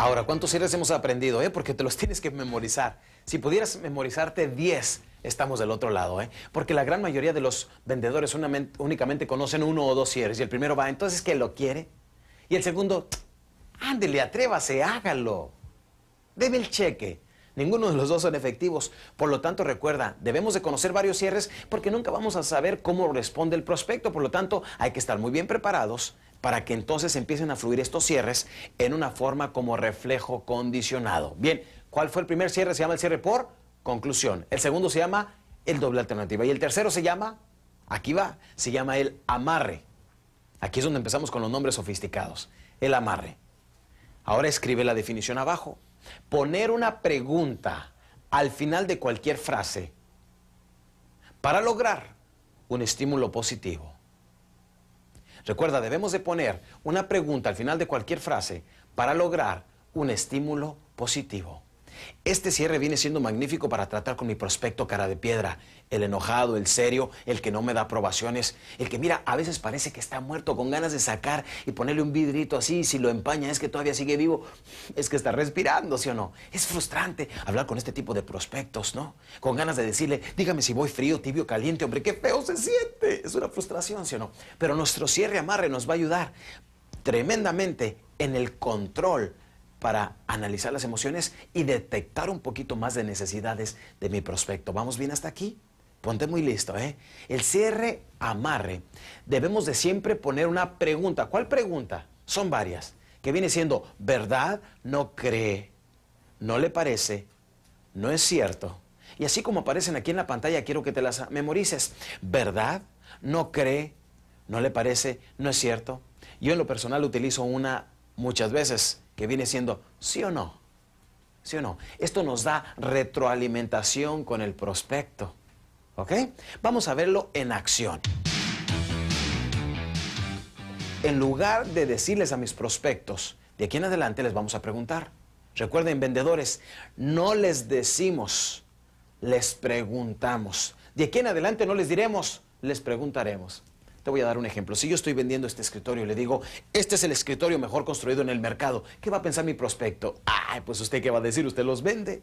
Ahora, ¿cuántos cierres hemos aprendido? Eh? Porque te los tienes que memorizar. Si pudieras memorizarte 10, estamos del otro lado. ¿eh? Porque la gran mayoría de los vendedores únicamente conocen uno o dos cierres. Y el primero va, entonces, ¿qué lo quiere? Y el segundo, ándele, atrévase, hágalo. Debe el cheque. Ninguno de los dos son efectivos. Por lo tanto, recuerda, debemos de conocer varios cierres porque nunca vamos a saber cómo responde el prospecto. Por lo tanto, hay que estar muy bien preparados para que entonces empiecen a fluir estos cierres en una forma como reflejo condicionado. Bien, ¿cuál fue el primer cierre? Se llama el cierre por conclusión. El segundo se llama el doble alternativa. Y el tercero se llama, aquí va, se llama el amarre. Aquí es donde empezamos con los nombres sofisticados. El amarre. Ahora escribe la definición abajo. Poner una pregunta al final de cualquier frase para lograr un estímulo positivo. Recuerda, debemos de poner una pregunta al final de cualquier frase para lograr un estímulo positivo. Este cierre viene siendo magnífico para tratar con mi prospecto cara de piedra, el enojado, el serio, el que no me da aprobaciones, el que mira, a veces parece que está muerto con ganas de sacar y ponerle un vidrito así, si lo empaña es que todavía sigue vivo, es que está respirando, ¿sí o no? Es frustrante hablar con este tipo de prospectos, ¿no? Con ganas de decirle, dígame si voy frío, tibio, caliente, hombre, qué feo se siente. Es una frustración, ¿sí o no? Pero nuestro cierre amarre nos va a ayudar tremendamente en el control para analizar las emociones y detectar un poquito más de necesidades de mi prospecto. ¿Vamos bien hasta aquí? Ponte muy listo, ¿eh? El cierre amarre. Debemos de siempre poner una pregunta. ¿Cuál pregunta? Son varias. Que viene siendo, ¿verdad? No cree. No le parece. No es cierto. Y así como aparecen aquí en la pantalla, quiero que te las memorices. ¿Verdad? No cree. No le parece. No es cierto. Yo en lo personal utilizo una muchas veces que viene siendo sí o no. ¿Sí o no? Esto nos da retroalimentación con el prospecto. ¿Ok? Vamos a verlo en acción. En lugar de decirles a mis prospectos, de aquí en adelante les vamos a preguntar. Recuerden, vendedores, no les decimos, les preguntamos. De aquí en adelante no les diremos, les preguntaremos. Te voy a dar un ejemplo. Si yo estoy vendiendo este escritorio y le digo, este es el escritorio mejor construido en el mercado, ¿qué va a pensar mi prospecto? Ay, pues usted qué va a decir, usted los vende.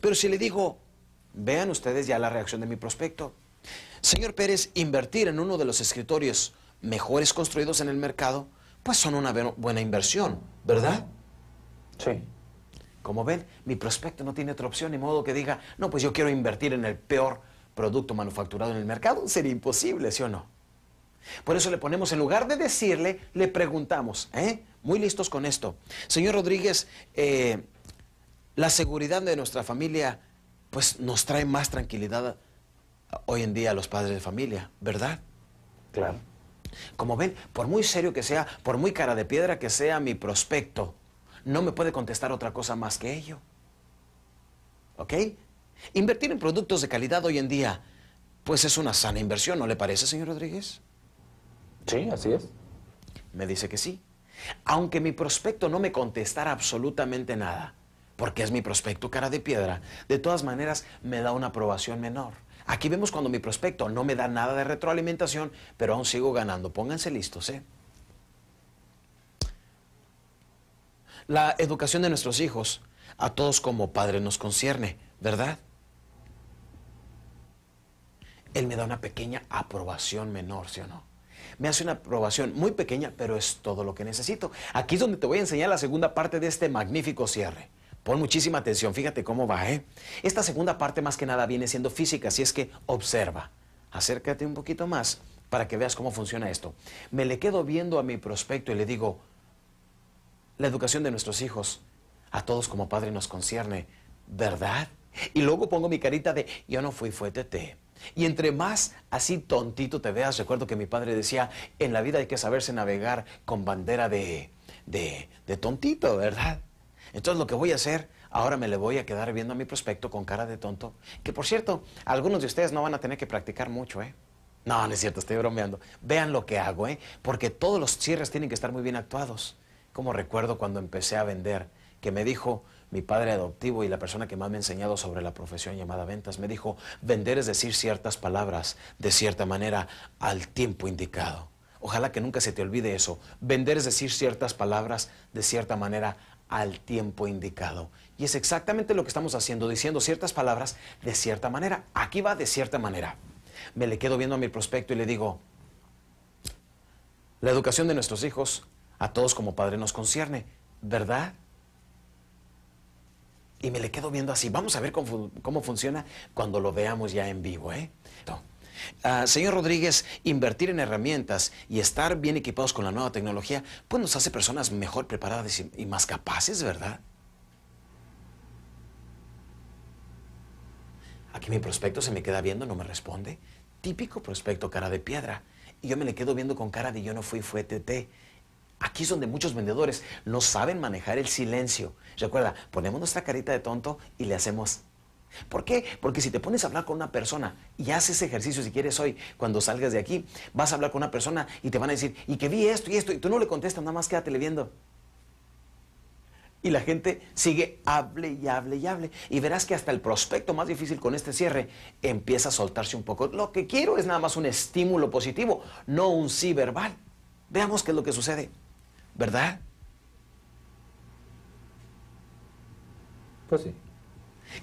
Pero si le digo, vean ustedes ya la reacción de mi prospecto. Señor Pérez, invertir en uno de los escritorios mejores construidos en el mercado, pues son una buena inversión, ¿verdad? Sí. Como ven, mi prospecto no tiene otra opción, ni modo que diga, no, pues yo quiero invertir en el peor producto manufacturado en el mercado. Sería imposible, ¿sí o no? Por eso le ponemos, en lugar de decirle, le preguntamos. ¿eh? Muy listos con esto. Señor Rodríguez, eh, la seguridad de nuestra familia, pues nos trae más tranquilidad hoy en día a los padres de familia, ¿verdad? Claro. Como ven, por muy serio que sea, por muy cara de piedra que sea mi prospecto, no me puede contestar otra cosa más que ello. ¿Ok? Invertir en productos de calidad hoy en día, pues es una sana inversión, ¿no le parece, señor Rodríguez? Sí, así es. Me dice que sí. Aunque mi prospecto no me contestara absolutamente nada, porque es mi prospecto cara de piedra, de todas maneras me da una aprobación menor. Aquí vemos cuando mi prospecto no me da nada de retroalimentación, pero aún sigo ganando. Pónganse listos, ¿eh? La educación de nuestros hijos a todos como padre nos concierne, ¿verdad? Él me da una pequeña aprobación menor, ¿sí o no? Me hace una aprobación muy pequeña, pero es todo lo que necesito. Aquí es donde te voy a enseñar la segunda parte de este magnífico cierre. Pon muchísima atención, fíjate cómo va, ¿eh? Esta segunda parte más que nada viene siendo física, así es que observa. Acércate un poquito más para que veas cómo funciona esto. Me le quedo viendo a mi prospecto y le digo, la educación de nuestros hijos a todos como padre nos concierne, ¿verdad? Y luego pongo mi carita de, yo no fui, fue Tete. Y entre más así tontito te veas, recuerdo que mi padre decía, en la vida hay que saberse navegar con bandera de, de, de tontito, ¿verdad? Entonces lo que voy a hacer, ahora me le voy a quedar viendo a mi prospecto con cara de tonto, que por cierto, algunos de ustedes no van a tener que practicar mucho, ¿eh? No, no es cierto, estoy bromeando. Vean lo que hago, ¿eh? Porque todos los cierres tienen que estar muy bien actuados. Como recuerdo cuando empecé a vender, que me dijo, mi padre adoptivo y la persona que más me ha enseñado sobre la profesión llamada ventas, me dijo, vender es decir ciertas palabras de cierta manera al tiempo indicado. Ojalá que nunca se te olvide eso. Vender es decir ciertas palabras de cierta manera al tiempo indicado. Y es exactamente lo que estamos haciendo, diciendo ciertas palabras de cierta manera. Aquí va de cierta manera. Me le quedo viendo a mi prospecto y le digo, la educación de nuestros hijos a todos como padre nos concierne, ¿verdad? Y me le quedo viendo así. Vamos a ver cómo, cómo funciona cuando lo veamos ya en vivo, ¿eh? Uh, señor Rodríguez, invertir en herramientas y estar bien equipados con la nueva tecnología, pues nos hace personas mejor preparadas y, y más capaces, ¿verdad? Aquí mi prospecto se me queda viendo, no me responde. Típico prospecto, cara de piedra. Y yo me le quedo viendo con cara de yo no fui, fue TT. Aquí es donde muchos vendedores no saben manejar el silencio. Recuerda, ponemos nuestra carita de tonto y le hacemos. ¿Por qué? Porque si te pones a hablar con una persona y haces ejercicio si quieres hoy, cuando salgas de aquí, vas a hablar con una persona y te van a decir, y que vi esto y esto, y tú no le contestas, nada más quédate viendo. Y la gente sigue, hable y hable y hable. Y verás que hasta el prospecto más difícil con este cierre empieza a soltarse un poco. Lo que quiero es nada más un estímulo positivo, no un sí verbal. Veamos qué es lo que sucede. ¿Verdad? Pues sí.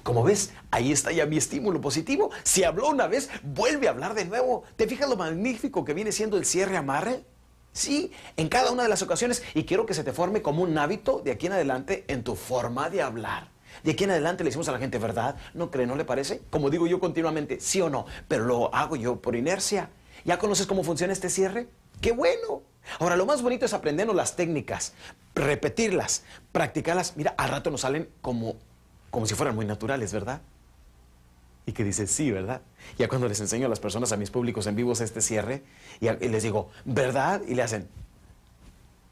Como ves, ahí está ya mi estímulo positivo. Si habló una vez, vuelve a hablar de nuevo. ¿Te fijas lo magnífico que viene siendo el cierre amarre? Sí, en cada una de las ocasiones. Y quiero que se te forme como un hábito de aquí en adelante en tu forma de hablar. De aquí en adelante le decimos a la gente, ¿verdad? ¿No cree? ¿No le parece? Como digo yo continuamente, sí o no, pero lo hago yo por inercia. ¿Ya conoces cómo funciona este cierre? ¡Qué bueno! Ahora, lo más bonito es aprendernos las técnicas, repetirlas, practicarlas. Mira, al rato nos salen como, como si fueran muy naturales, ¿verdad? Y que dice, sí, ¿verdad? Ya cuando les enseño a las personas, a mis públicos en vivos este cierre, y, y les digo, ¿verdad? Y le hacen,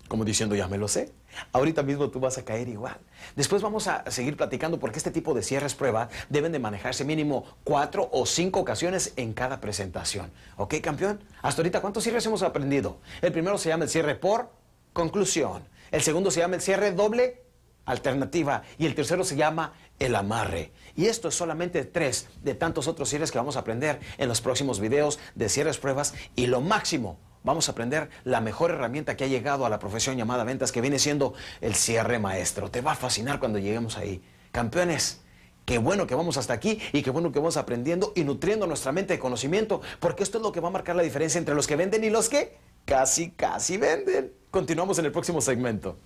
como diciendo, ya me lo sé. Ahorita mismo tú vas a caer igual. Después vamos a seguir platicando porque este tipo de cierres prueba deben de manejarse mínimo cuatro o cinco ocasiones en cada presentación. ¿Ok, campeón? Hasta ahorita, ¿cuántos cierres hemos aprendido? El primero se llama el cierre por conclusión. El segundo se llama el cierre doble alternativa. Y el tercero se llama el amarre. Y esto es solamente tres de tantos otros cierres que vamos a aprender en los próximos videos de cierres pruebas. Y lo máximo vamos a aprender la mejor herramienta que ha llegado a la profesión llamada ventas, que viene siendo el cierre maestro. Te va a fascinar cuando lleguemos ahí. Campeones, qué bueno que vamos hasta aquí y qué bueno que vamos aprendiendo y nutriendo nuestra mente de conocimiento, porque esto es lo que va a marcar la diferencia entre los que venden y los que casi, casi venden. Continuamos en el próximo segmento.